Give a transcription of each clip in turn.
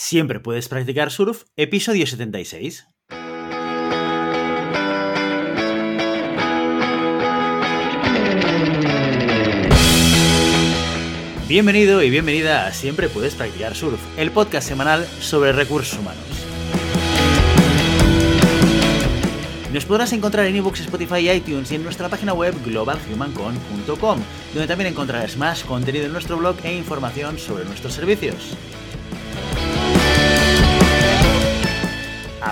Siempre puedes practicar surf, episodio 76. Bienvenido y bienvenida a Siempre puedes practicar surf, el podcast semanal sobre recursos humanos. Nos podrás encontrar en ebooks, Spotify iTunes y en nuestra página web globalhumancon.com, donde también encontrarás más contenido en nuestro blog e información sobre nuestros servicios.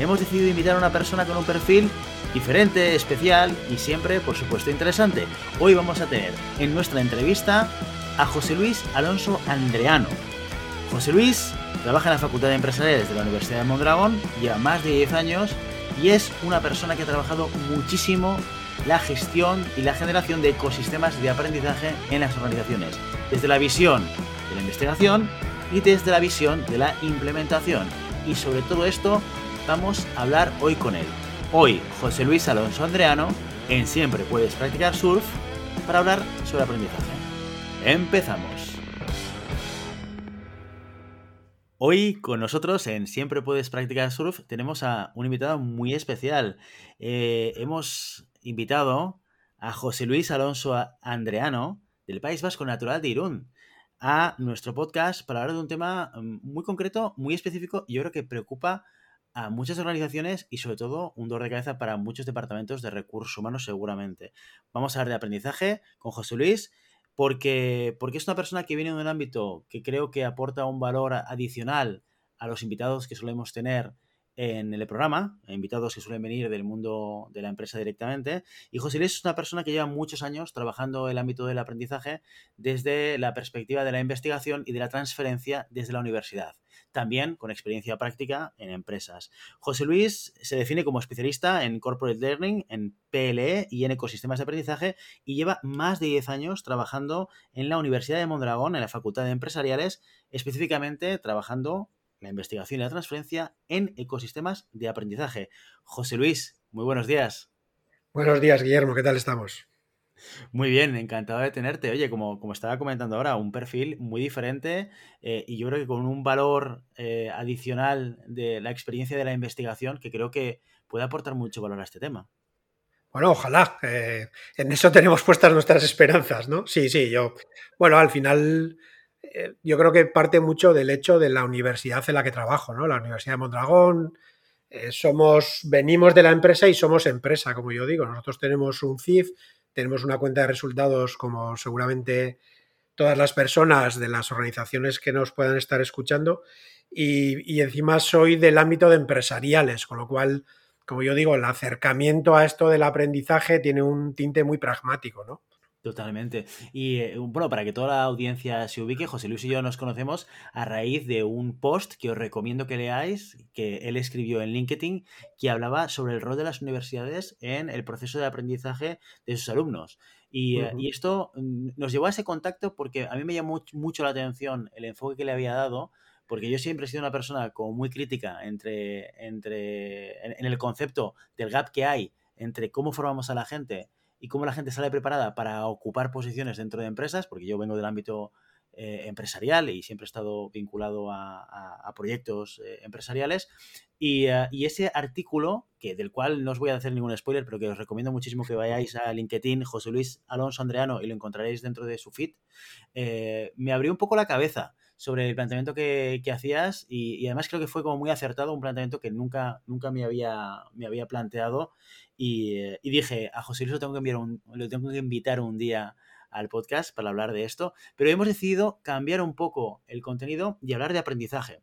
hemos decidido invitar a una persona con un perfil diferente, especial y siempre, por supuesto, interesante. Hoy vamos a tener en nuestra entrevista a José Luis Alonso Andreano. José Luis trabaja en la Facultad de Empresariales de la Universidad de Mondragón, lleva más de 10 años y es una persona que ha trabajado muchísimo la gestión y la generación de ecosistemas de aprendizaje en las organizaciones, desde la visión de la investigación y desde la visión de la implementación. Y sobre todo esto vamos a hablar hoy con él. Hoy, José Luis Alonso Andreano, en Siempre Puedes Practicar Surf, para hablar sobre aprendizaje. Empezamos. Hoy con nosotros en Siempre Puedes Practicar Surf tenemos a un invitado muy especial. Eh, hemos invitado a José Luis Alonso Andreano del País Vasco Natural de Irún a nuestro podcast para hablar de un tema mm, muy concreto, muy específico y yo creo que preocupa a muchas organizaciones y sobre todo un dolor de cabeza para muchos departamentos de recursos humanos seguramente. Vamos a hablar de aprendizaje con José Luis porque, porque es una persona que viene de un ámbito que creo que aporta un valor adicional a los invitados que solemos tener en el programa, invitados que suelen venir del mundo de la empresa directamente. Y José Luis es una persona que lleva muchos años trabajando el ámbito del aprendizaje desde la perspectiva de la investigación y de la transferencia desde la universidad también con experiencia práctica en empresas. José Luis se define como especialista en Corporate Learning, en PLE y en ecosistemas de aprendizaje y lleva más de 10 años trabajando en la Universidad de Mondragón, en la Facultad de Empresariales, específicamente trabajando la investigación y la transferencia en ecosistemas de aprendizaje. José Luis, muy buenos días. Buenos días, Guillermo, ¿qué tal estamos? Muy bien, encantado de tenerte. Oye, como, como estaba comentando ahora, un perfil muy diferente eh, y yo creo que con un valor eh, adicional de la experiencia de la investigación que creo que puede aportar mucho valor a este tema. Bueno, ojalá. Eh, en eso tenemos puestas nuestras esperanzas, ¿no? Sí, sí, yo. Bueno, al final yo creo que parte mucho del hecho de la universidad en la que trabajo, ¿no? La Universidad de Mondragón. somos, venimos de la empresa y somos empresa, como yo digo. Nosotros tenemos un CIF tenemos una cuenta de resultados como seguramente todas las personas de las organizaciones que nos puedan estar escuchando y, encima soy del ámbito de empresariales, con lo cual, como yo digo, el acercamiento a esto del aprendizaje tiene un tinte muy pragmático, ¿no? Totalmente. Y eh, bueno, para que toda la audiencia se ubique, José Luis y yo nos conocemos a raíz de un post que os recomiendo que leáis, que él escribió en LinkedIn, que hablaba sobre el rol de las universidades en el proceso de aprendizaje de sus alumnos. Y, eh, esto mm, nos llevó a ese contacto porque a mí me llamó mucho la atención el enfoque que le había dado, porque yo siempre he sido una persona como muy crítica entre, entre, en el concepto del gap que hay entre cómo formamos a la gente y cómo la gente sale preparada para ocupar posiciones dentro de empresas, porque yo vengo del ámbito eh, empresarial y siempre he estado vinculado a, proyectos eh, empresariales. Eh, y, ese artículo, que del cual no os voy a hacer ningún spoiler, pero que os recomiendo muchísimo que vayáis a LinkedIn, José Luis Alonso Andreano, y lo encontraréis dentro de su feed, me abrió un poco la cabeza sobre el planteamiento que, hacías y, además creo que fue como muy acertado, un planteamiento que nunca, nunca me, había, me había planteado y, dije, a José Luis lo tengo, que enviar un, lo tengo que invitar un día al podcast para hablar de esto, pero hemos decidido cambiar un poco el contenido y hablar de aprendizaje.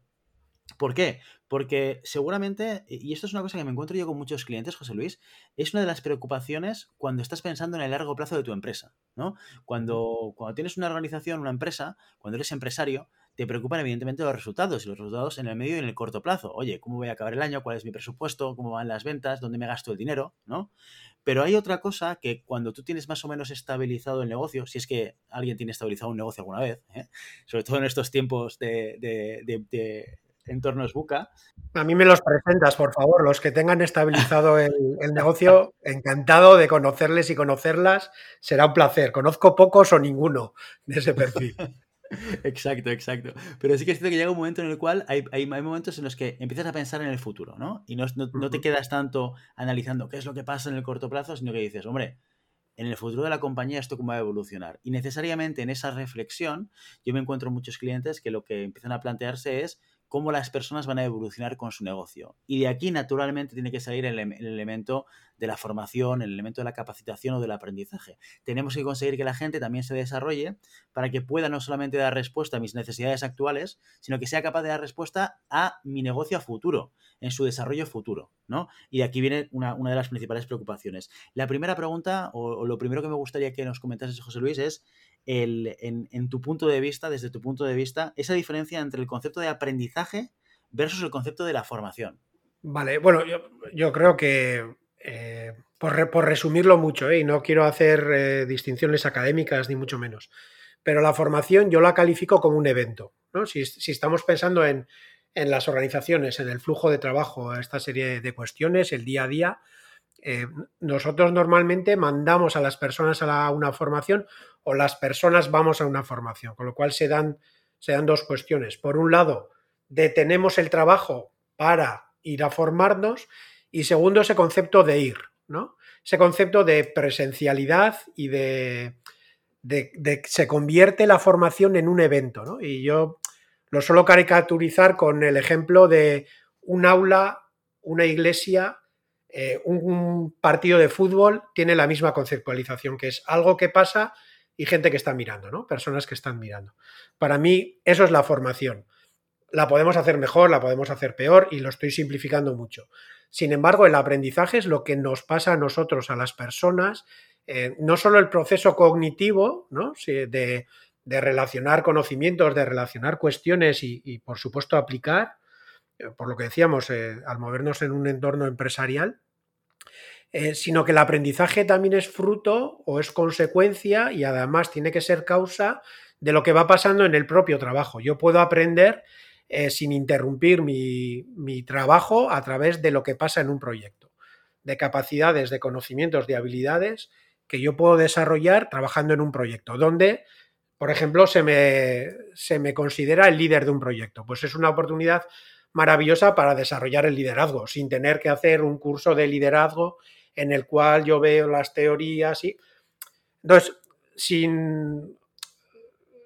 ¿Por qué? Porque seguramente, y esto es una cosa que me encuentro yo con muchos clientes, José Luis, es una de las preocupaciones cuando estás pensando en el largo plazo de tu empresa, ¿no? Cuando, cuando tienes una organización, una empresa, cuando eres empresario, te preocupan evidentemente los resultados y los resultados en el medio y en el corto plazo. Oye, ¿cómo voy a acabar el año? ¿Cuál es mi presupuesto? ¿Cómo van las ventas? ¿Dónde me gasto el dinero? ¿No? Pero hay otra cosa que cuando tú tienes más o menos estabilizado el negocio, si es que alguien tiene estabilizado un negocio alguna vez, ¿eh? sobre todo en estos tiempos de, de, entornos buca. A mí me los presentas, por favor, los que tengan estabilizado el, negocio, encantado de conocerles y conocerlas, será un placer. Conozco pocos o ninguno de ese perfil. Exacto, exacto. Pero sí que es cierto que llega un momento en el cual hay, hay, momentos en los que empiezas a pensar en el futuro, ¿no? Y no, no, te quedas tanto analizando qué es lo que pasa en el corto plazo, sino que dices, hombre, en el futuro de la compañía esto cómo va a evolucionar. Y necesariamente en esa reflexión yo me encuentro muchos clientes que lo que empiezan a plantearse es cómo las personas van a evolucionar con su negocio. Y de aquí, naturalmente, tiene que salir el, elemento de la formación, el elemento de la capacitación o del aprendizaje. Tenemos que conseguir que la gente también se desarrolle para que pueda no solamente dar respuesta a mis necesidades actuales, sino que sea capaz de dar respuesta a mi negocio a futuro, en su desarrollo futuro. ¿no? Y de aquí viene una, de las principales preocupaciones. La primera pregunta, o, o, lo primero que me gustaría que nos comentases, José Luis, es en, tu punto de vista, desde tu punto de vista, esa diferencia entre el concepto de aprendizaje versus el concepto de la formación. Vale, bueno, yo, creo que, eh, por, resumirlo mucho, eh, y no quiero hacer eh, distinciones académicas ni mucho menos, pero la formación yo la califico como un evento. Si, estamos pensando en, en, las organizaciones, en el flujo de trabajo, esta serie de cuestiones, el día a día, nosotros normalmente mandamos a las personas a una formación o las personas vamos a una formación, con lo cual se dan, se dan dos cuestiones. Por un lado, detenemos el trabajo para ir a formarnos y segundo, ese concepto de ir, ¿no? Ese concepto de presencialidad y de, de, se convierte la formación en un evento, ¿no? Y yo lo suelo caricaturizar con el ejemplo de un aula, una iglesia, eh, un partido de fútbol tiene la misma conceptualización, que es algo que pasa y gente que está mirando, ¿no? Personas que están mirando. Para mí, eso es la formación. La podemos hacer mejor, la podemos hacer peor y lo estoy simplificando mucho. Sin embargo, el aprendizaje es lo que nos pasa a nosotros, a las personas, eh, no solo el proceso cognitivo, ¿no? de, relacionar conocimientos, de relacionar cuestiones y, por supuesto, aplicar, eh, por lo que decíamos, al movernos en un entorno empresarial, eh, sino que el aprendizaje también es fruto o es consecuencia y además tiene que ser causa de lo que va pasando en el propio trabajo. Yo puedo aprender eh, sin interrumpir mi, mi, trabajo a través de lo que pasa en un proyecto, de capacidades, de conocimientos, de habilidades que yo puedo desarrollar trabajando en un proyecto, donde, por ejemplo, se me, se me considera el líder de un proyecto. Pues es una oportunidad maravillosa para desarrollar el liderazgo, sin tener que hacer un curso de liderazgo en el cual yo veo las teorías y... Entonces, sin,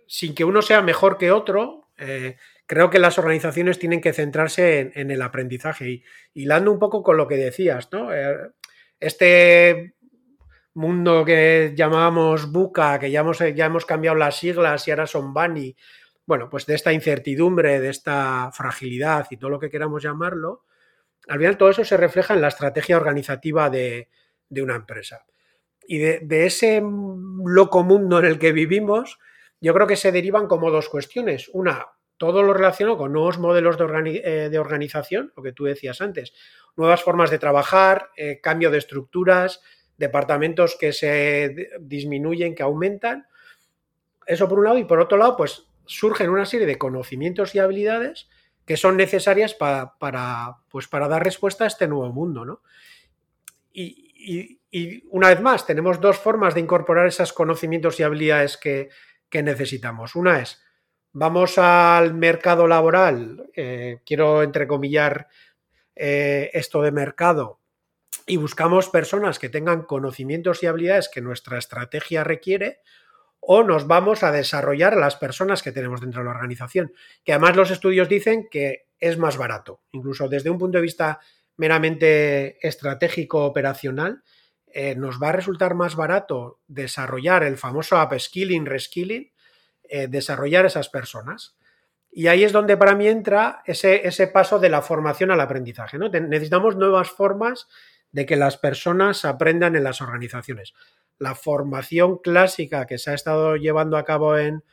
sin que uno sea mejor que otro, eh, creo que las organizaciones tienen que centrarse en, el aprendizaje. Y hilando un poco con lo que decías, ¿no? Eh, este mundo que llamábamos Buca, que ya hemos, ya hemos cambiado las siglas y ahora son Bani, bueno, pues de esta incertidumbre, de esta fragilidad y todo lo que queramos llamarlo, al final todo eso se refleja en la estrategia organizativa de, una empresa. Y de, ese loco mundo en el que vivimos, yo creo que se derivan como dos cuestiones. Una, todo lo relacionado con nuevos modelos de, eh, organización, lo que tú decías antes, nuevas formas de trabajar, eh, cambio de estructuras, departamentos que se disminuyen, que aumentan. Eso por un lado, y por otro lado, pues surgen una serie de conocimientos y habilidades que son necesarias para, pues para dar respuesta a este nuevo mundo. ¿no? Y, una vez más, tenemos dos formas de incorporar esos conocimientos y habilidades que, necesitamos. Una es, vamos al mercado laboral, eh, quiero entrecomillar eh, esto de mercado, y buscamos personas que tengan conocimientos y habilidades que nuestra estrategia requiere, o nos vamos a desarrollar las personas que tenemos dentro de la organización, que además los estudios dicen que es más barato, incluso desde un punto de vista meramente estratégico operacional, eh, nos va a resultar más barato desarrollar el famoso upskilling, reskilling, eh, desarrollar esas personas. Y ahí es donde para mí entra ese, ese paso de la formación al aprendizaje. ¿no? Necesitamos nuevas formas de que las personas aprendan en las organizaciones la formación clásica que se ha estado llevando a cabo en,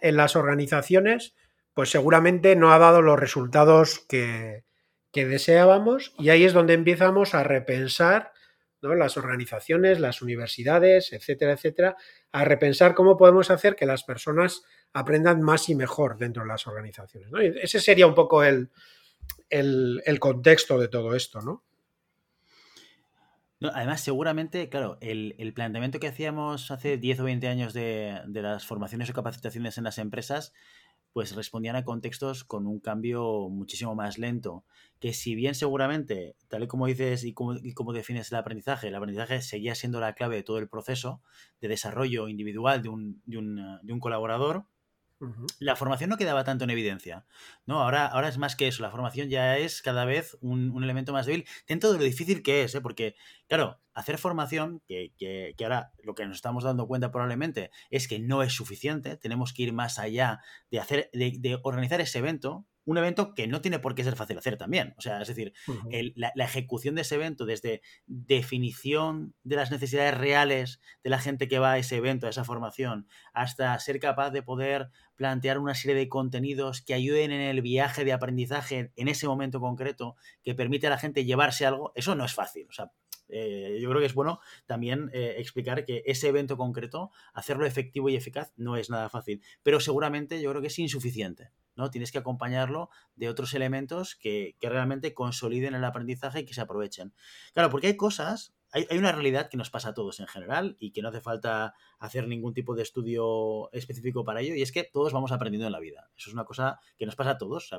las organizaciones, pues seguramente no ha dado los resultados que, que deseábamos y ahí es donde empezamos a repensar ¿no? las organizaciones, las universidades, etcétera, etcétera, a repensar cómo podemos hacer que las personas aprendan más y mejor dentro de las organizaciones. ese sería un poco el, el, contexto de todo esto, ¿no? Además, seguramente, claro, el, planteamiento que hacíamos hace 10 o 20 años de, de, las formaciones o capacitaciones en las empresas pues respondían a contextos con un cambio muchísimo más lento. Que si bien seguramente, tal y como dices y como, defines el aprendizaje, el aprendizaje seguía siendo la clave de todo el proceso de desarrollo individual de un, de un, de un colaborador, la formación no quedaba tanto en evidencia. ¿no? Ahora, ahora es más que eso. La formación ya es cada vez un, elemento más débil dentro de lo difícil que es. ¿eh? Porque, claro, hacer formación, que, que, ahora lo que nos estamos dando cuenta probablemente es que no es suficiente. Tenemos que ir más allá de, hacer, de organizar ese evento un evento que no tiene por qué ser fácil hacer también. O sea, es decir, la, ejecución de ese evento, desde definición de las necesidades reales de la gente que va a ese evento, a esa formación, hasta ser capaz de poder plantear una serie de contenidos que ayuden en el viaje de aprendizaje en ese momento concreto, que permite a la gente llevarse algo, eso no es fácil. O sea, eh, yo creo que es bueno también eh, explicar que ese evento concreto, hacerlo efectivo y eficaz, no es nada fácil. Pero seguramente yo creo que es insuficiente. ¿No? Tienes que acompañarlo de otros elementos que, que realmente consoliden el aprendizaje y que se aprovechen. Claro, porque hay cosas hay, una realidad que nos pasa a todos en general y que no hace falta hacer ningún tipo de estudio específico para ello, y es que todos vamos aprendiendo en la vida. Eso es una cosa que nos pasa a todos.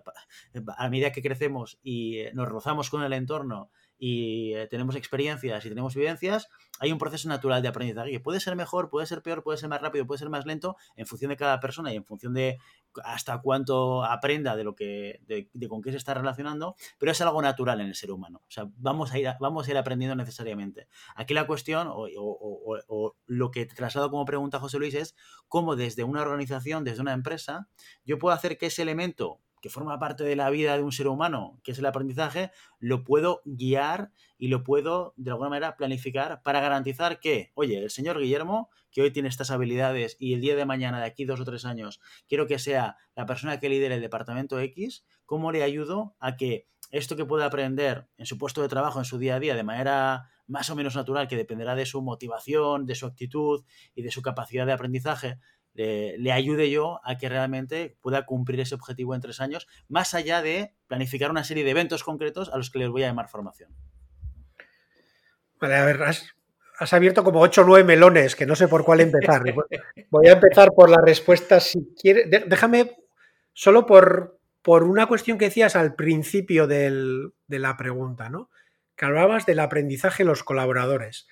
a medida que crecemos y eh, nos rozamos con el entorno y eh, tenemos experiencias y tenemos vivencias, hay un proceso natural de aprendizaje que puede ser mejor, puede ser peor, puede ser más rápido, puede ser más lento, en función de cada persona y en función de hasta cuánto aprenda de lo que de, con qué se está relacionando, pero es algo natural en el ser humano. O sea, vamos a ir, vamos a ir aprendiendo necesariamente. Aquí la cuestión, o, o, lo que te traslado como pregunta, José Luis, es cómo desde una organización, desde una empresa, yo puedo hacer que ese elemento que forma parte de la vida de un ser humano, que es el aprendizaje, lo puedo guiar y lo puedo, de alguna manera, planificar para garantizar que, oye, el señor Guillermo, que hoy tiene estas habilidades y el día de mañana, de aquí dos o tres años, quiero que sea la persona que lidere el departamento X, ¿cómo le ayudo a que esto que puede aprender en su puesto de trabajo, en su día a día, de manera más o menos natural, que dependerá de su motivación, de su actitud y de su capacidad de aprendizaje, le, ayude yo a que realmente pueda cumplir ese objetivo en tres años, más allá de planificar una serie de eventos concretos a los que les voy a llamar formación. Vale, a ver, has, abierto como ocho o nueve melones, que no sé por cuál empezar. Voy a empezar por la respuesta, si quieres. Déjame, solo por, por una cuestión que decías al principio de la pregunta, ¿no? Que hablabas del aprendizaje de los colaboradores.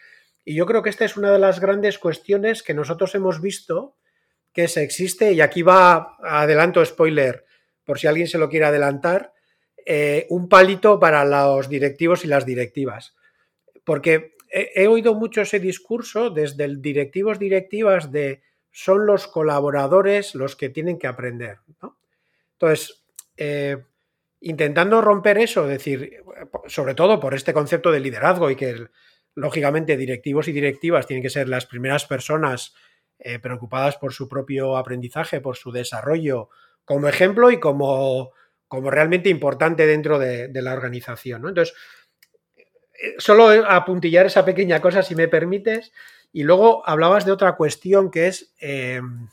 Y yo creo que esta es una de las grandes cuestiones que nosotros hemos visto que se existe, y aquí va, adelanto spoiler, por si alguien se lo quiere adelantar, eh, un palito para los directivos y las directivas. Porque he, oído mucho ese discurso desde el directivos, directivas de son los colaboradores los que tienen que aprender. Entonces, eh, intentando romper eso, decir, sobre todo por este concepto de liderazgo y que lógicamente directivos y directivas tienen que ser las primeras personas eh, preocupadas por su propio aprendizaje, por su desarrollo, como ejemplo y como, como realmente importante dentro de, la organización. Entonces, eh, solo apuntillar esa pequeña cosa, si me permites, y luego hablabas de otra cuestión que es em,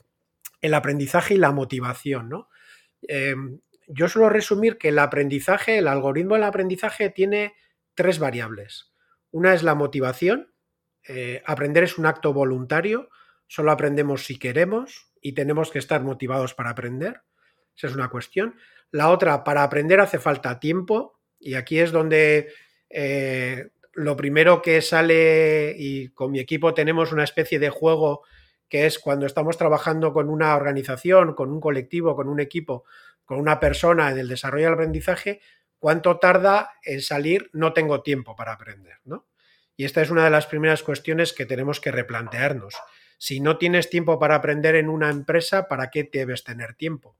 el aprendizaje y la motivación. Em, yo suelo resumir que el aprendizaje, el algoritmo del aprendizaje tiene tres variables. Una es la motivación. Eh, aprender es un acto voluntario solo aprendemos si queremos y tenemos que estar motivados para aprender. Esa es una cuestión. La otra, para aprender hace falta tiempo y aquí es donde eh, lo primero que sale y con mi equipo tenemos una especie de juego que es cuando estamos trabajando con una organización, con un colectivo, con un equipo, con una persona en el desarrollo del aprendizaje, cuánto tarda en salir, no tengo tiempo para aprender, ¿no? Y esta es una de las primeras cuestiones que tenemos que replantearnos. Si no tienes tiempo para aprender en una empresa, ¿para qué debes tener tiempo?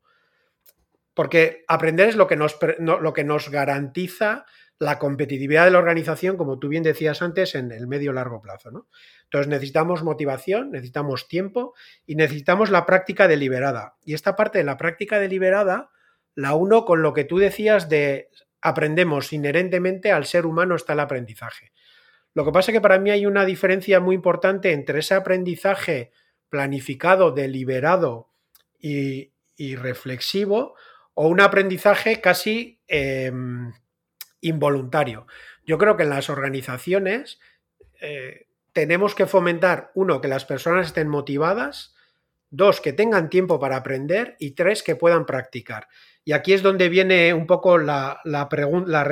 Porque aprender es lo que nos, lo que nos garantiza la competitividad de la organización, como tú bien decías antes, en el medio largo plazo. ¿no? Entonces necesitamos motivación, necesitamos tiempo y necesitamos la práctica deliberada. Y esta parte de la práctica deliberada La uno con lo que tú decías de aprendemos inherentemente al ser humano está el aprendizaje. Lo que pasa es que para mí hay una diferencia muy importante entre ese aprendizaje planificado, deliberado y, reflexivo o un aprendizaje casi em, involuntario. Yo creo que en las organizaciones eh, tenemos que fomentar, uno, que las personas estén motivadas, dos, que tengan tiempo para aprender y tres, que puedan practicar. Y aquí es donde viene un poco la, la, la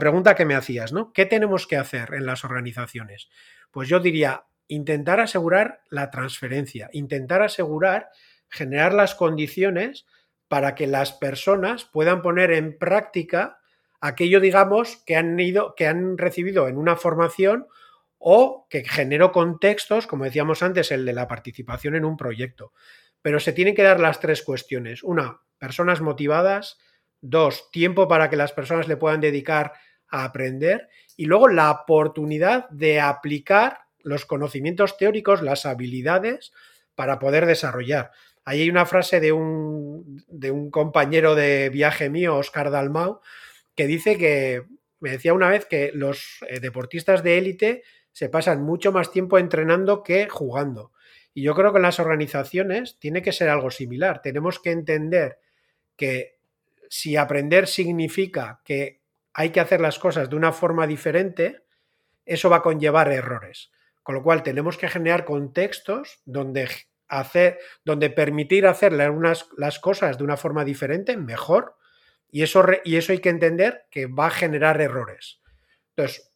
pregunta que me hacías, ¿no? ¿Qué tenemos que hacer en las organizaciones? Pues yo diría, intentar asegurar la transferencia, intentar asegurar, generar las condiciones para que las personas puedan poner en práctica aquello, digamos, que han ido, que han recibido en una formación o que generó contextos, como decíamos antes, el de la participación en un proyecto. Pero se tienen que dar las tres cuestiones. Una, personas motivadas. Dos, tiempo para que las personas le puedan dedicar a aprender. Y luego la oportunidad de aplicar los conocimientos teóricos, las habilidades para poder desarrollar. Ahí hay una frase de un, de un compañero de viaje mío, Oscar Dalmau, que dice que, me decía una vez que los eh, deportistas de élite se pasan mucho más tiempo entrenando que jugando. Y yo creo que en las organizaciones tiene que ser algo similar. Tenemos que entender que si aprender significa que hay que hacer las cosas de una forma diferente, eso va a conllevar errores. Con lo cual tenemos que generar contextos donde hacer, donde permitir hacer las cosas de una forma diferente, mejor, y eso, y eso hay que entender que va a generar errores. Entonces,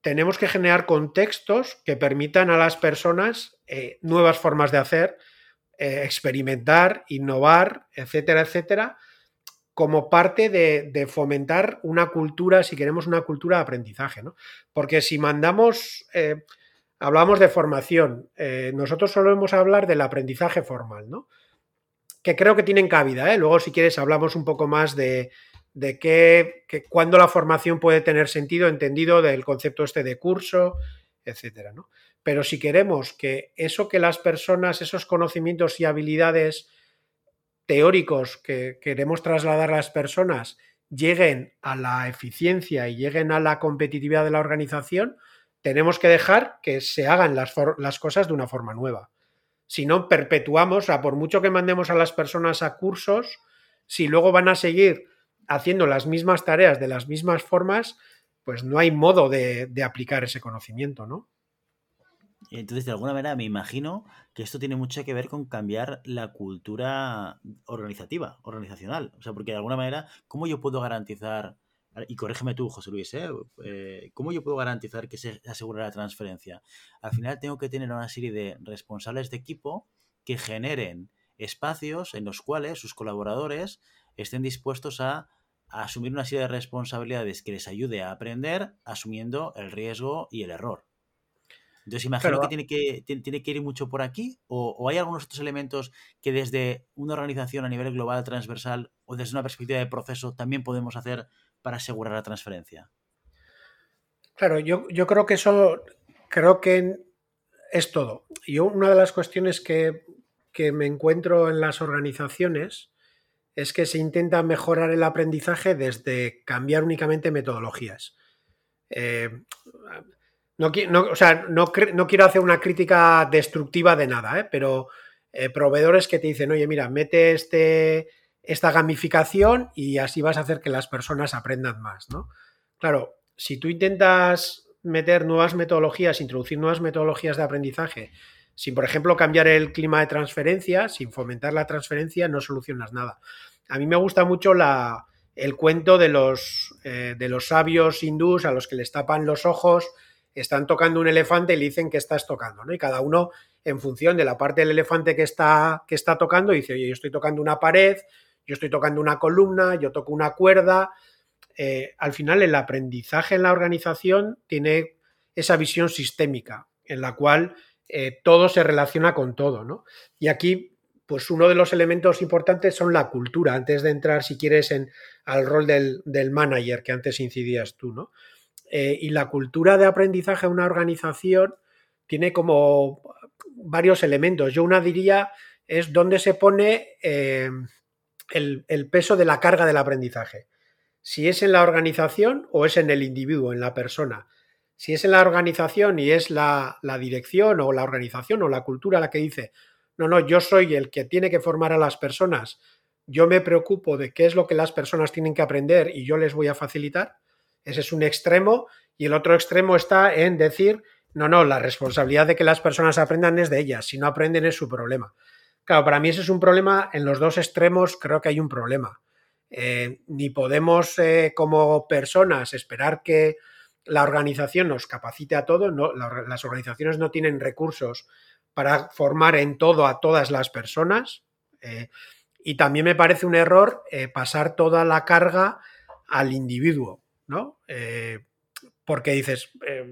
tenemos que generar contextos que permitan a las personas eh, nuevas formas de hacer, eh, experimentar, innovar, etcétera, etcétera, como parte de, fomentar una cultura, si queremos una cultura de aprendizaje, ¿no? Porque si mandamos, eh, hablamos de formación, nosotros solemos hablar del aprendizaje formal, ¿no? Que creo que tienen cabida, Luego, si quieres, hablamos un poco más de, de qué, que, cuándo la formación puede tener sentido, entendido del concepto este de curso, etcétera, ¿no? Pero si queremos que eso que las personas, esos conocimientos y habilidades teóricos que queremos trasladar a las personas lleguen a la eficiencia y lleguen a la competitividad de la organización, tenemos que dejar que se hagan las, las cosas de una forma nueva. Si no, perpetuamos, o por mucho que mandemos a las personas a cursos, si luego van a seguir haciendo las mismas tareas de las mismas formas, pues no hay modo de, de aplicar ese conocimiento, ¿no? Entonces, de alguna manera, me imagino que esto tiene mucho que ver con cambiar la cultura organizativa, organizacional. O sea, porque de alguna manera, ¿cómo yo puedo garantizar, y corrígeme tú, José Luis, ¿eh? eh cómo yo puedo garantizar que se asegure la transferencia? Al final tengo que tener una serie de responsables de equipo que generen espacios en los cuales sus colaboradores estén dispuestos a, a asumir una serie de responsabilidades que les ayude a aprender, asumiendo el riesgo y el error. Entonces imagino que, tiene que tiene que ir mucho por aquí o, hay algunos otros elementos que desde una organización a nivel global, transversal o desde una perspectiva de proceso también podemos hacer para asegurar la transferencia. Claro, yo, yo creo que eso creo que es todo. Y una de las cuestiones que, que me encuentro en las organizaciones es que se intenta mejorar el aprendizaje desde cambiar únicamente metodologías. Eh, no, o sea, no, quiero hacer una crítica destructiva de nada, ¿eh? pero eh, proveedores que te dicen, oye, mira, mete este, esta gamificación y así vas a hacer que las personas aprendan más, ¿no? Claro, si tú intentas meter nuevas metodologías, introducir nuevas metodologías de aprendizaje, sin, por ejemplo, cambiar el clima de transferencia, sin fomentar la transferencia, no solucionas nada. A mí me gusta mucho la, el cuento de los, eh, de los sabios hindús a los que les tapan los ojos están tocando un elefante y le dicen que estás tocando, ¿no? Y cada uno, en función de la parte del elefante que está, que está tocando, dice, oye, yo estoy tocando una pared, yo estoy tocando una columna, yo toco una cuerda. Eh, al final, el aprendizaje en la organización tiene esa visión sistémica, en la cual eh, todo se relaciona con todo, ¿no? Y aquí, pues uno de los elementos importantes son la cultura, antes de entrar, si quieres, en, al rol del, del manager que antes incidías tú, ¿no? Eh, y la cultura de aprendizaje de una organización tiene como varios elementos. Yo una diría es dónde se pone eh, el, peso de la carga del aprendizaje. Si es en la organización o es en el individuo, en la persona. Si es en la organización y es la, dirección o la organización o la cultura la que dice, no, no, yo soy el que tiene que formar a las personas, yo me preocupo de qué es lo que las personas tienen que aprender y yo les voy a facilitar, ese es un extremo y el otro extremo está en decir, no, no, la responsabilidad de que las personas aprendan es de ellas, si no aprenden es su problema. Claro, para mí ese es un problema, en los dos extremos creo que hay un problema. Eh, ni podemos eh, como personas esperar que la organización nos capacite a todo, no, la, las organizaciones no tienen recursos para formar en todo a todas las personas. Eh, y también me parece un error pasar toda la carga al individuo, ¿no? Eh, porque dices, eh,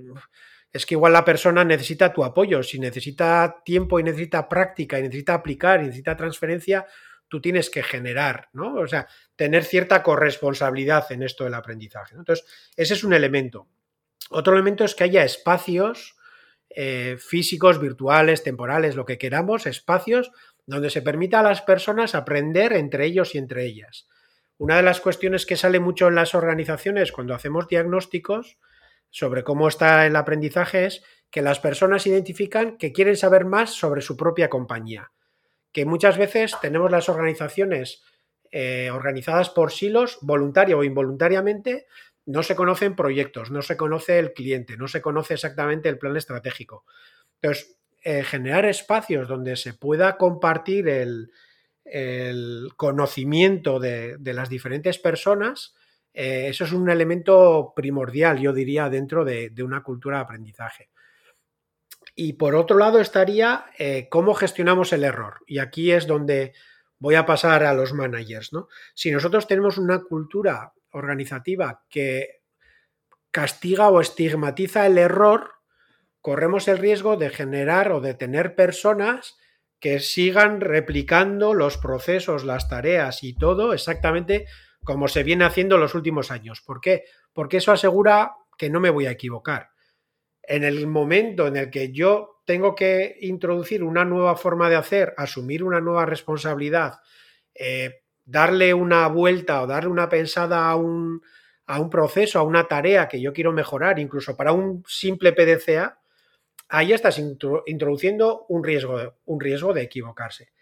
es que igual la persona necesita tu apoyo, si necesita tiempo y necesita práctica y necesita aplicar y necesita transferencia, tú tienes que generar, ¿no? O sea, tener cierta corresponsabilidad en esto del aprendizaje. Entonces, ese es un elemento. Otro elemento es que haya espacios eh, físicos, virtuales, temporales, lo que queramos, espacios donde se permita a las personas aprender entre ellos y entre ellas. Una de las cuestiones que sale mucho en las organizaciones cuando hacemos diagnósticos sobre cómo está el aprendizaje es que las personas identifican que quieren saber más sobre su propia compañía. Que muchas veces tenemos las organizaciones eh, organizadas por silos, voluntaria o involuntariamente, no se conocen proyectos, no se conoce el cliente, no se conoce exactamente el plan estratégico. Entonces, eh, generar espacios donde se pueda compartir el, el conocimiento de, las diferentes personas, eh, eso es un elemento primordial, yo diría, dentro de, de, una cultura de aprendizaje. Y por otro lado estaría eh, cómo gestionamos el error. Y aquí es donde voy a pasar a los managers. ¿no? Si nosotros tenemos una cultura organizativa que castiga o estigmatiza el error, corremos el riesgo de generar o de tener personas que sigan replicando los procesos, las tareas y todo exactamente como se viene haciendo los últimos años. ¿Por qué? Porque eso asegura que no me voy a equivocar. En el momento en el que yo tengo que introducir una nueva forma de hacer, asumir una nueva responsabilidad, eh, darle una vuelta o darle una pensada a un, a un proceso, a una tarea que yo quiero mejorar, incluso para un simple PDCA, ahí estás introduciendo un riesgo, un riesgo de equivocarse.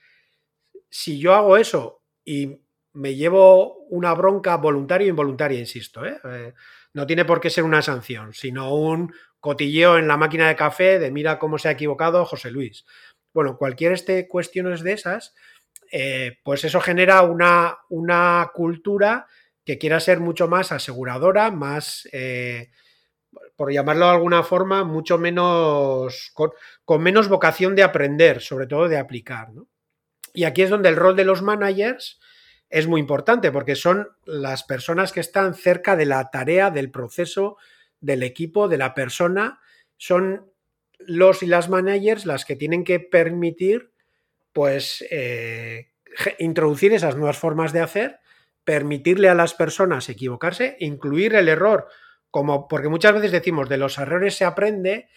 Si yo hago eso y me llevo una bronca voluntaria o involuntaria, insisto, ¿eh? Eh, no tiene por qué ser una sanción, sino un cotilleo en la máquina de café de mira cómo se ha equivocado José Luis. Bueno, cualquier este cuestiones de esas, eh, pues eso genera una, una, cultura que quiera ser mucho más aseguradora, más por llamarlo de alguna forma, mucho menos, con, menos vocación de aprender, sobre todo de aplicar. ¿no? Y aquí es donde el rol de los managers es muy importante, porque son las personas que están cerca de la tarea, del proceso, del equipo, de la persona, son los y las managers las que tienen que permitir, pues, eh, introducir esas nuevas formas de hacer, permitirle a las personas equivocarse, incluir el error como, porque muchas veces decimos, de los errores se aprende,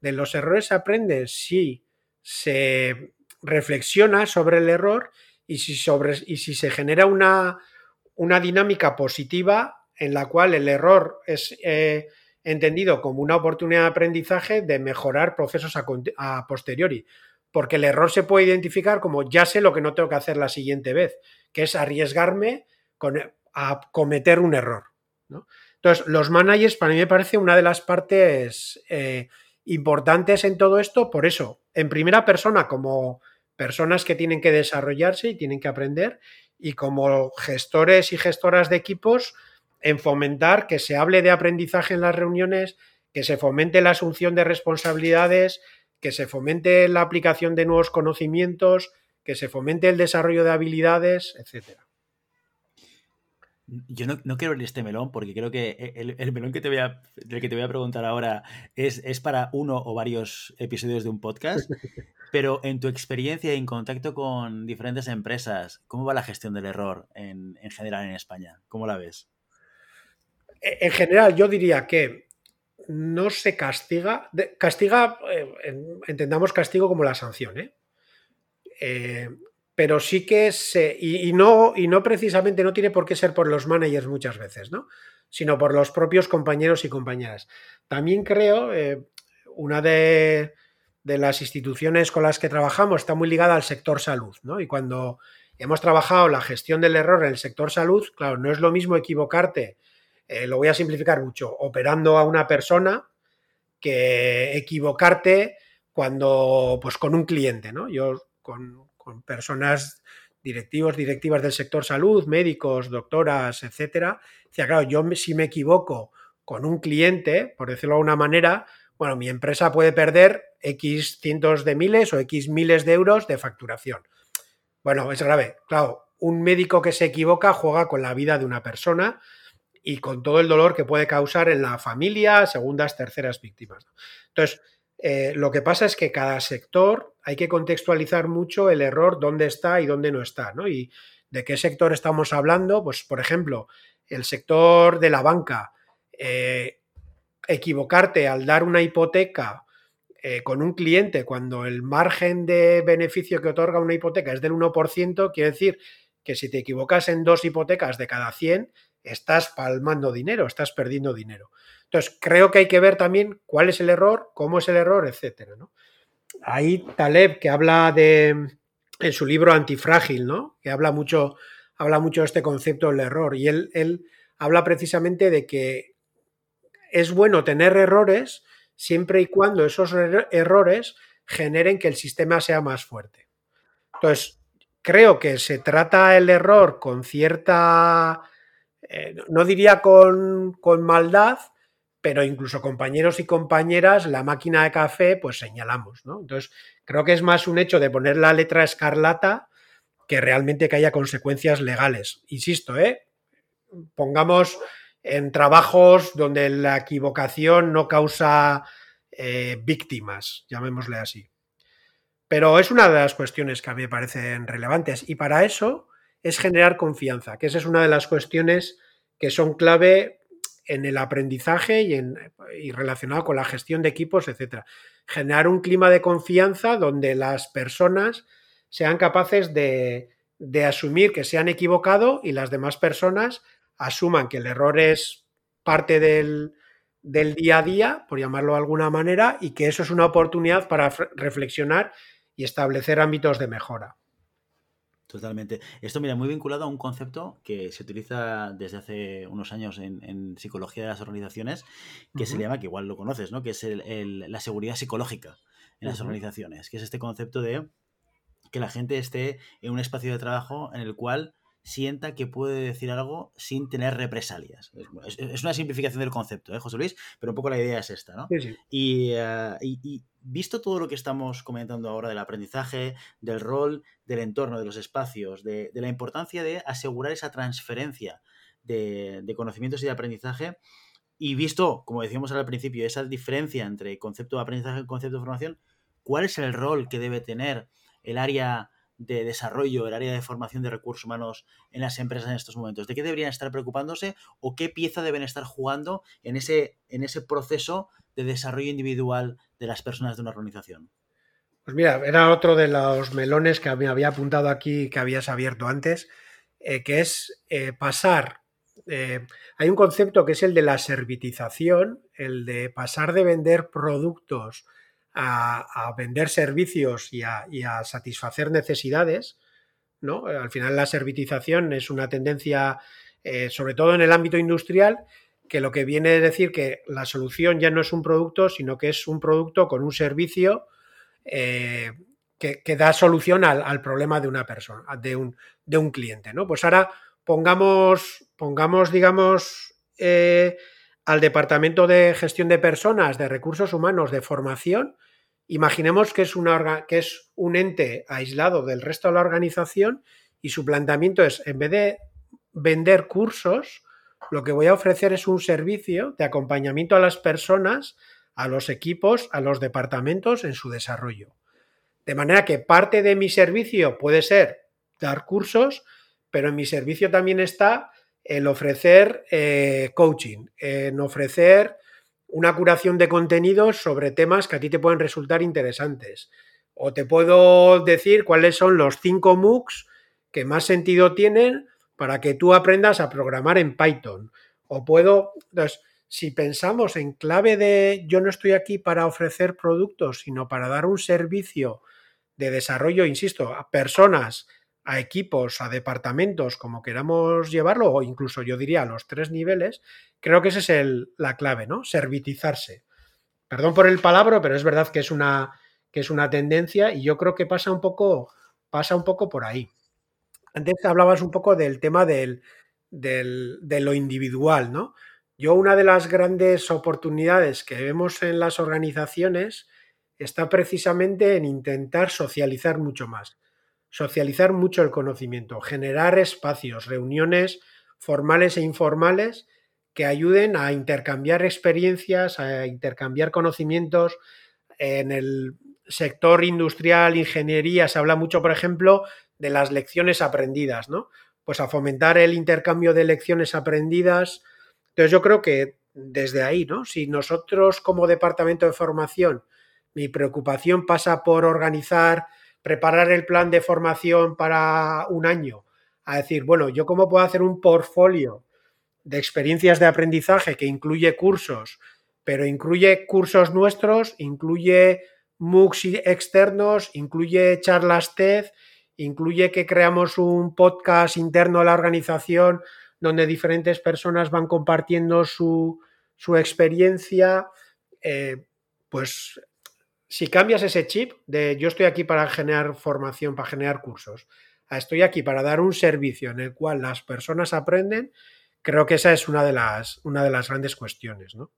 de los errores se aprende si se reflexiona sobre el error y si, sobre, y si se genera una, una dinámica positiva en la cual el error es eh, entendido como una oportunidad de aprendizaje de mejorar procesos a, a, posteriori. Porque el error se puede identificar como ya sé lo que no tengo que hacer la siguiente vez, que es arriesgarme a cometer un error. ¿no? Entonces, los managers para mí me parece una de las partes eh, importantes en todo esto, por eso, en primera persona, como personas que tienen que desarrollarse y tienen que aprender, y como gestores y gestoras de equipos, en fomentar que se hable de aprendizaje en las reuniones, que se fomente la asunción de responsabilidades, que se fomente la aplicación de nuevos conocimientos, que se fomente el desarrollo de habilidades, etcétera. Yo no, no, quiero abrir este melón porque creo que e, el, el, melón que te voy a, del que te voy a preguntar ahora es, es para uno o varios episodios de un podcast. Pero en tu experiencia y en contacto con diferentes empresas, ¿cómo va la gestión del error en, en general en España? ¿Cómo la ves? E, en general, yo diría que no se castiga. Castiga, eh, entendamos castigo como la sanción, ¿eh? eh pero sí que se. Y, no, y no precisamente, no tiene por qué ser por los managers muchas veces, ¿no? Sino por los propios compañeros y compañeras. También creo, eh, una de, de, las instituciones con las que trabajamos está muy ligada al sector salud, ¿no? Y cuando hemos trabajado la gestión del error en el sector salud, claro, no es lo mismo equivocarte, eh, lo voy a simplificar mucho, operando a una persona que equivocarte cuando, pues con un cliente, ¿no? Yo con, personas directivos, directivas del sector salud, médicos, doctoras, etcétera, decía, claro, yo si me equivoco con un cliente, por decirlo de alguna manera, bueno, mi empresa puede perder X cientos de miles o X miles de euros de facturación. Bueno, es grave. Claro, un médico que se equivoca juega con la vida de una persona y con todo el dolor que puede causar en la familia, segundas, terceras víctimas. Entonces, eh, lo que pasa es que cada sector hay que contextualizar mucho el error, dónde está y dónde no está, ¿no? Y de qué sector estamos hablando, pues por ejemplo, el sector de la banca, eh, equivocarte al dar una hipoteca eh, con un cliente cuando el margen de beneficio que otorga una hipoteca es del 1%, quiere decir que si te equivocas en dos hipotecas de cada 100, estás palmando dinero, estás perdiendo dinero. Entonces, creo que hay que ver también cuál es el error, cómo es el error, etcétera. ¿no? Ahí Taleb, que habla de, en su libro Antifrágil, ¿no? que habla mucho, habla mucho de este concepto del error, y él, él habla precisamente de que es bueno tener errores siempre y cuando esos errores generen que el sistema sea más fuerte. Entonces, creo que se trata el error con cierta eh, no diría con, maldad, pero incluso compañeros y compañeras, la máquina de café, pues señalamos, ¿no? Entonces, creo que es más un hecho de poner la letra escarlata que realmente que haya consecuencias legales. Insisto, ¿eh? Pongamos en trabajos donde la equivocación no causa eh, víctimas, llamémosle así. Pero es una de las cuestiones que a mí me parecen relevantes y para eso es generar confianza, que esa es una de las cuestiones que son clave en el aprendizaje y, en, relacionado con la gestión de equipos, etc. Generar un clima de confianza donde las personas sean capaces de, asumir que se han equivocado y las demás personas asuman que el error es parte del, del día a día, por llamarlo de alguna manera, y que eso es una oportunidad para reflexionar y establecer ámbitos de mejora. Totalmente. Esto, mira, muy vinculado a un concepto que se utiliza desde hace unos años en, psicología de las organizaciones, que se llama, que igual lo conoces, ¿no? Que es la seguridad psicológica en las organizaciones, que es este concepto de que la gente esté en un espacio de trabajo en el cual sienta que puede decir algo sin tener represalias. Es, una simplificación del concepto, ¿eh, José Luis? Pero un poco la idea es esta, ¿no? Sí, sí. Y, visto todo lo que estamos comentando ahora del aprendizaje, del rol, del entorno, de los espacios, de, la importancia de asegurar esa transferencia de, conocimientos y de aprendizaje, y visto, como decíamos al principio, esa diferencia entre concepto de aprendizaje y concepto de formación, ¿cuál es el rol que debe tener el área de desarrollo, el área de formación de recursos humanos en las empresas en estos momentos? ¿De qué deberían estar preocupándose o qué pieza deben estar jugando en ese, en ese proceso de desarrollo individual de las personas de una organización? Pues mira, era otro de los melones que me había apuntado aquí que habías abierto antes, eh, que es eh, pasar. Eh, hay un concepto que es el de la servitización, el de pasar de vender productos a, vender servicios y a, satisfacer necesidades, ¿no? Al final la servitización es una tendencia, eh, sobre todo en el ámbito industrial, que lo que viene a decir que la solución ya no es un producto, sino que es un producto con un servicio eh, que, da solución al, problema de una persona, de un, cliente, ¿no? Pues ahora pongamos, pongamos digamos, eh, al Departamento de Gestión de Personas, de Recursos Humanos, de Formación, imaginemos que es, una, que es un ente aislado del resto de la organización y su planteamiento es, en vez de vender cursos, lo que voy a ofrecer es un servicio de acompañamiento a las personas, a los equipos, a los departamentos en su desarrollo. De manera que parte de mi servicio puede ser dar cursos, pero en mi servicio también está el ofrecer eh, coaching, en ofrecer una curación de contenidos sobre temas que a ti te pueden resultar interesantes O te puedo decir cuáles son los cinco MOOCs que más sentido tienen para que tú aprendas a programar en Python. O puedo, entonces, si pensamos en clave de yo no estoy aquí para ofrecer productos, sino para dar un servicio de desarrollo, insisto, a personas, a equipos, a departamentos, como queramos llevarlo, o incluso yo diría a los tres niveles, creo que esa es el, la clave, ¿no? Servitizarse. Perdón por el palabra, pero es verdad que es una, que es una tendencia y yo creo que pasa un poco, pasa un poco por ahí. Antes hablabas un poco del tema del, del, de lo individual, ¿no? Yo una de las grandes oportunidades que vemos en las organizaciones está precisamente en intentar socializar mucho más, socializar mucho el conocimiento, generar espacios, reuniones formales e informales que ayuden a intercambiar experiencias, a intercambiar conocimientos. En el sector industrial, ingeniería, se habla mucho, por ejemplo, de las lecciones aprendidas, ¿no? Pues a fomentar el intercambio de lecciones aprendidas. Entonces yo creo que desde ahí, ¿no? Si nosotros como departamento de formación, mi preocupación pasa por organizar, preparar el plan de formación para un año, a decir, bueno, yo cómo puedo hacer un portfolio de experiencias de aprendizaje que incluye cursos, pero incluye cursos nuestros, incluye MOOCs externos, incluye charlas TED, incluye que creamos un podcast interno a la organización donde diferentes personas van compartiendo su, experiencia. Eh, pues si cambias ese chip de yo estoy aquí para generar formación, para generar cursos, a estoy aquí para dar un servicio en el cual las personas aprenden, creo que esa es una de las, una de las grandes cuestiones, ¿no?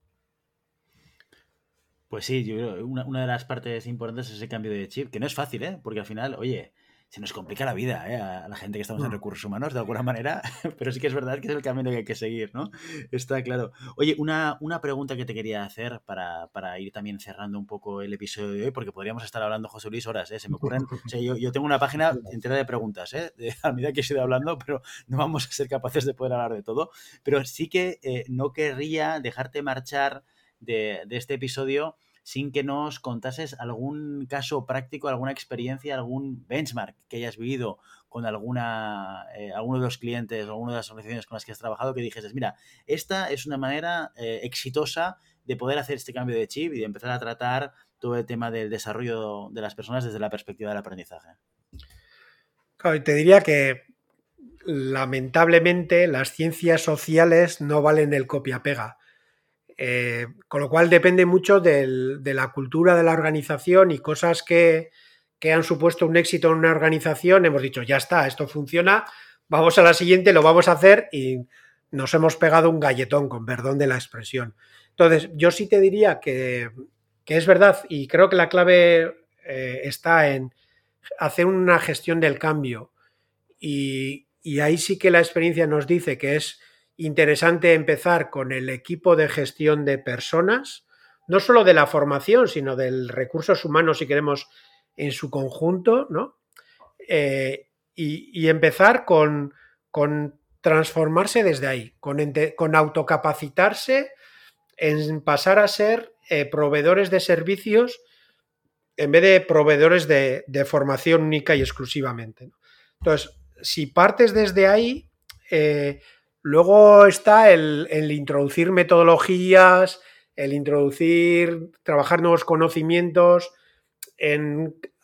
Pues sí, yo creo una, una de las partes importantes es ese cambio de chip, que no es fácil, ¿eh? Porque al final, oye, se nos complica la vida ¿eh? a la gente que estamos en mm. recursos humanos de alguna manera, pero sí que es verdad que es el camino que hay que seguir, ¿no? Está claro. Oye, una, una pregunta que te quería hacer para, para, ir también cerrando un poco el episodio de hoy, porque podríamos estar hablando, José Luis, horas, ¿eh? Se me ocurren, o sea, yo, yo, tengo una página entera de preguntas, ¿eh? a medida que he ido hablando, pero no vamos a ser capaces de poder hablar de todo, pero sí que eh, no querría dejarte marchar de, de este episodio sin que nos contases algún caso práctico, alguna experiencia, algún benchmark que hayas vivido con alguna, eh, alguno de los clientes o alguna de las organizaciones con las que has trabajado que dijeses, mira, esta es una manera eh, exitosa de poder hacer este cambio de chip y de empezar a tratar todo el tema del desarrollo de las personas desde la perspectiva del aprendizaje. Claro, te diría que lamentablemente las ciencias sociales no valen el copia-pega. Eh, con lo cual depende mucho de la cultura de la organización y cosas que, han supuesto un éxito en una organización. Hemos dicho, ya está, esto funciona, vamos a la siguiente, lo vamos a hacer y nos hemos pegado un galletón, con perdón de la expresión. Entonces, yo sí te diría que, es verdad y creo que la clave eh, está en hacer una gestión del cambio y ahí sí que la experiencia nos dice que es interesante empezar con el equipo de gestión de personas, no solo de la formación, sino del recursos humanos, si queremos, en su conjunto, ¿no? Eh, y, empezar con, con, transformarse desde ahí, con, con, autocapacitarse en pasar a ser eh, proveedores de servicios en vez de proveedores de, formación única y exclusivamente. Entonces, si partes desde ahí, eh, Luego está el, introducir metodologías, el introducir, trabajar nuevos conocimientos.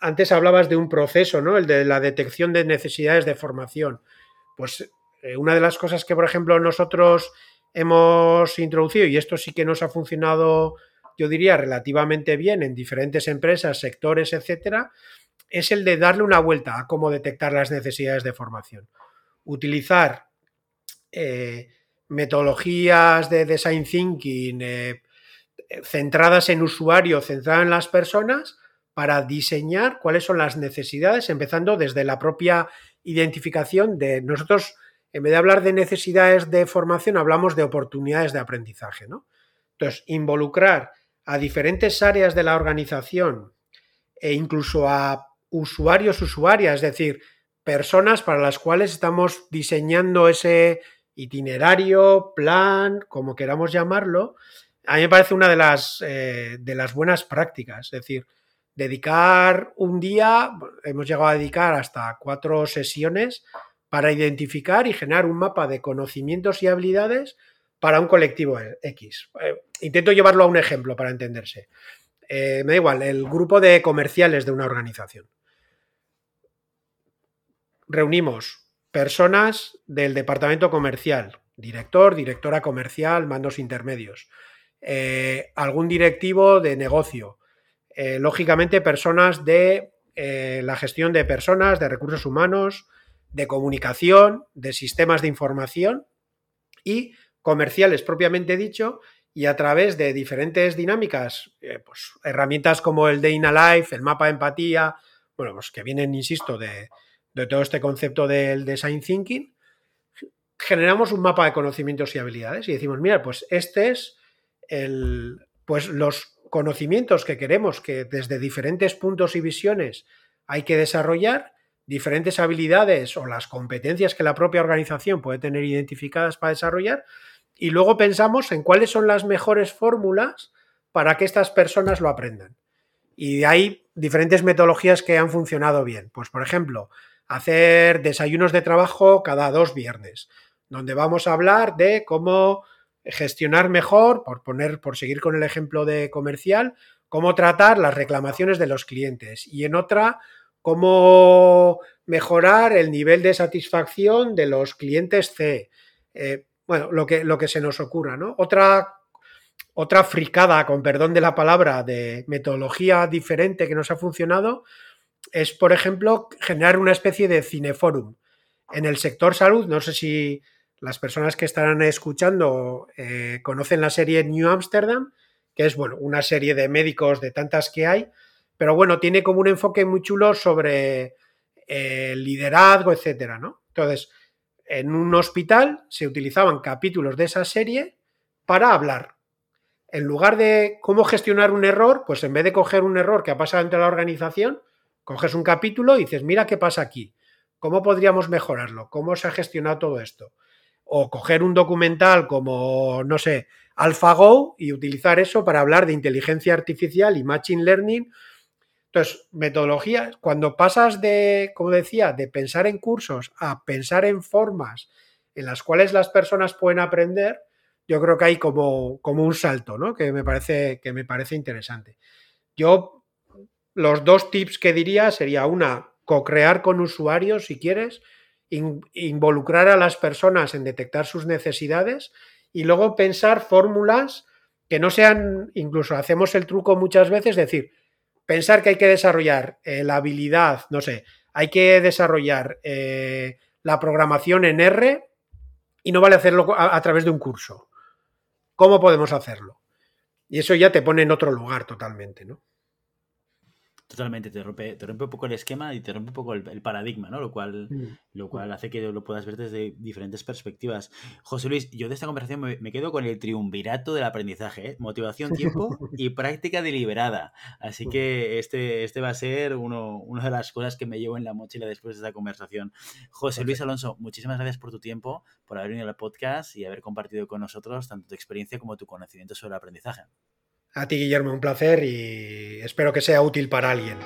antes hablabas de un proceso, ¿no? El de la detección de necesidades de formación. Pues eh, una de las cosas que, por ejemplo, nosotros hemos introducido, y esto sí que nos ha funcionado, yo diría, relativamente bien en diferentes empresas, sectores, etcétera, es el de darle una vuelta a cómo detectar las necesidades de formación. Utilizar eh, metodologías de design thinking eh, centradas en usuario, centradas en las personas, para diseñar cuáles son las necesidades, empezando desde la propia identificación de nosotros, en vez de hablar de necesidades de formación, hablamos de oportunidades de aprendizaje. ¿no? Entonces, involucrar a diferentes áreas de la organización e incluso a usuarios, usuarias, es decir, personas para las cuales estamos diseñando ese itinerario, plan, como queramos llamarlo, a mí me parece una de las, eh, de las buenas prácticas. Es decir, dedicar un día, hemos llegado a dedicar hasta cuatro sesiones para identificar y generar un mapa de conocimientos y habilidades para un colectivo X. Eh, intento llevarlo a un ejemplo para entenderse. Eh, me da igual, el grupo de comerciales de una organización. Reunimos personas del departamento comercial, director, directora comercial, mandos intermedios, eh, algún directivo de negocio, eh, lógicamente personas de eh, la gestión de personas, de recursos humanos, de comunicación, de sistemas de información y comerciales propiamente dicho, y a través de diferentes dinámicas, pues, herramientas como el Day in Life, el mapa de empatía, bueno, pues que vienen, insisto, de, de todo este concepto del design thinking, generamos un mapa de conocimientos y habilidades y decimos, mira, pues este es el, pues los conocimientos que queremos que desde diferentes puntos y visiones hay que desarrollar, diferentes habilidades o las competencias que la propia organización puede tener identificadas para desarrollar, y luego pensamos en cuáles son las mejores fórmulas para que estas personas lo aprendan. Y hay diferentes metodologías que han funcionado bien. Pues, por ejemplo, hacer desayunos de trabajo cada dos viernes, donde vamos a hablar de cómo gestionar mejor, por poner, por seguir con el ejemplo de comercial, cómo tratar las reclamaciones de los clientes. Y en otra, cómo mejorar el nivel de satisfacción de los clientes C. Eh, bueno, lo que, lo que se nos ocurra, ¿no? Otra, otra fricada, con perdón de la palabra, de metodología diferente que nos ha funcionado es, por ejemplo, generar una especie de cineforum. En el sector salud, no sé si las personas que estarán escuchando eh, conocen la serie New Amsterdam, que es bueno, una serie de médicos de tantas que hay, pero bueno, tiene como un enfoque muy chulo sobre eh, liderazgo, etcétera, ¿no? Entonces, en un hospital se utilizaban capítulos de esa serie para hablar. En lugar de cómo gestionar un error, pues en vez de coger un error que ha pasado entre la organización, Coges un capítulo y dices, mira qué pasa aquí, cómo podríamos mejorarlo, cómo se ha gestionado todo esto. O coger un documental como, no sé, AlphaGo y utilizar eso para hablar de inteligencia artificial y machine learning. Entonces, metodología, cuando pasas de, como decía, de pensar en cursos a pensar en formas en las cuales las personas pueden aprender, yo creo que hay como, como un salto, ¿no? Que me parece, que me parece interesante. Yo los dos tips que diría sería una, co-crear con usuarios si quieres, involucrar a las personas en detectar sus necesidades y luego pensar fórmulas que no sean, incluso hacemos el truco muchas veces, decir, pensar que hay que desarrollar eh, la habilidad, no sé, hay que desarrollar eh, la programación en R y no vale hacerlo a través de un curso. ¿Cómo podemos hacerlo? Y eso ya te pone en otro lugar totalmente, ¿no? Totalmente, te rompe, te rompe un poco el esquema y te rompe un poco el, paradigma, ¿no? Lo cual, mm. lo cual hace que lo puedas ver desde diferentes perspectivas. José Luis, yo de esta conversación me, quedo con el triunvirato del aprendizaje, ¿eh? motivación, tiempo y práctica deliberada. Así que este, este va a ser uno, una de las cosas que me llevo en la mochila después de esta conversación. José Luis Alonso, muchísimas gracias por tu tiempo, por haber venido al podcast y haber compartido con nosotros tanto tu experiencia como tu conocimiento sobre el aprendizaje. A ti, Guillermo, un placer y espero que sea útil para alguien.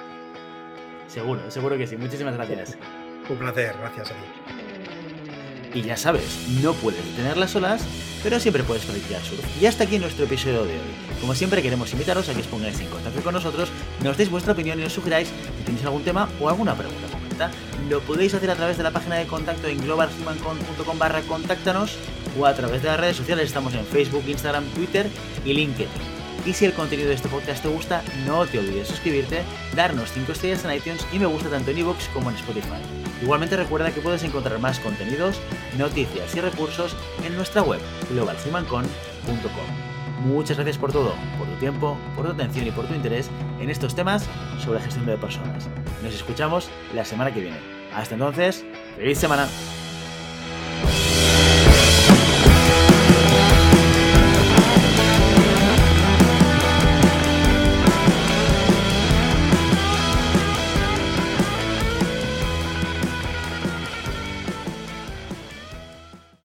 Seguro, seguro que sí. Muchísimas gracias. Un placer, gracias a ti. Y ya sabes, no puedes detener las olas, pero siempre puedes practicar surf. Y hasta aquí nuestro episodio de hoy. Como siempre, queremos invitaros a que os pongáis en contacto con nosotros, nos deis vuestra opinión y nos sugeráis si tenéis algún tema o alguna pregunta concreta. Lo podéis hacer a través de la página de contacto en globalhumancon.com barra contáctanos o a través de las redes sociales. Estamos en Facebook, Instagram, Twitter y LinkedIn. Y si el contenido de este podcast te gusta, no te olvides de suscribirte, darnos 5 estrellas en iTunes y me gusta tanto en iVoox como en Spotify. Igualmente recuerda que puedes encontrar más contenidos, noticias y recursos en nuestra web globalhumancon.com. Muchas gracias por todo, por tu tiempo, por tu atención y por tu interés en estos temas sobre gestión de personas. Nos escuchamos la semana que viene. Hasta entonces, feliz semana.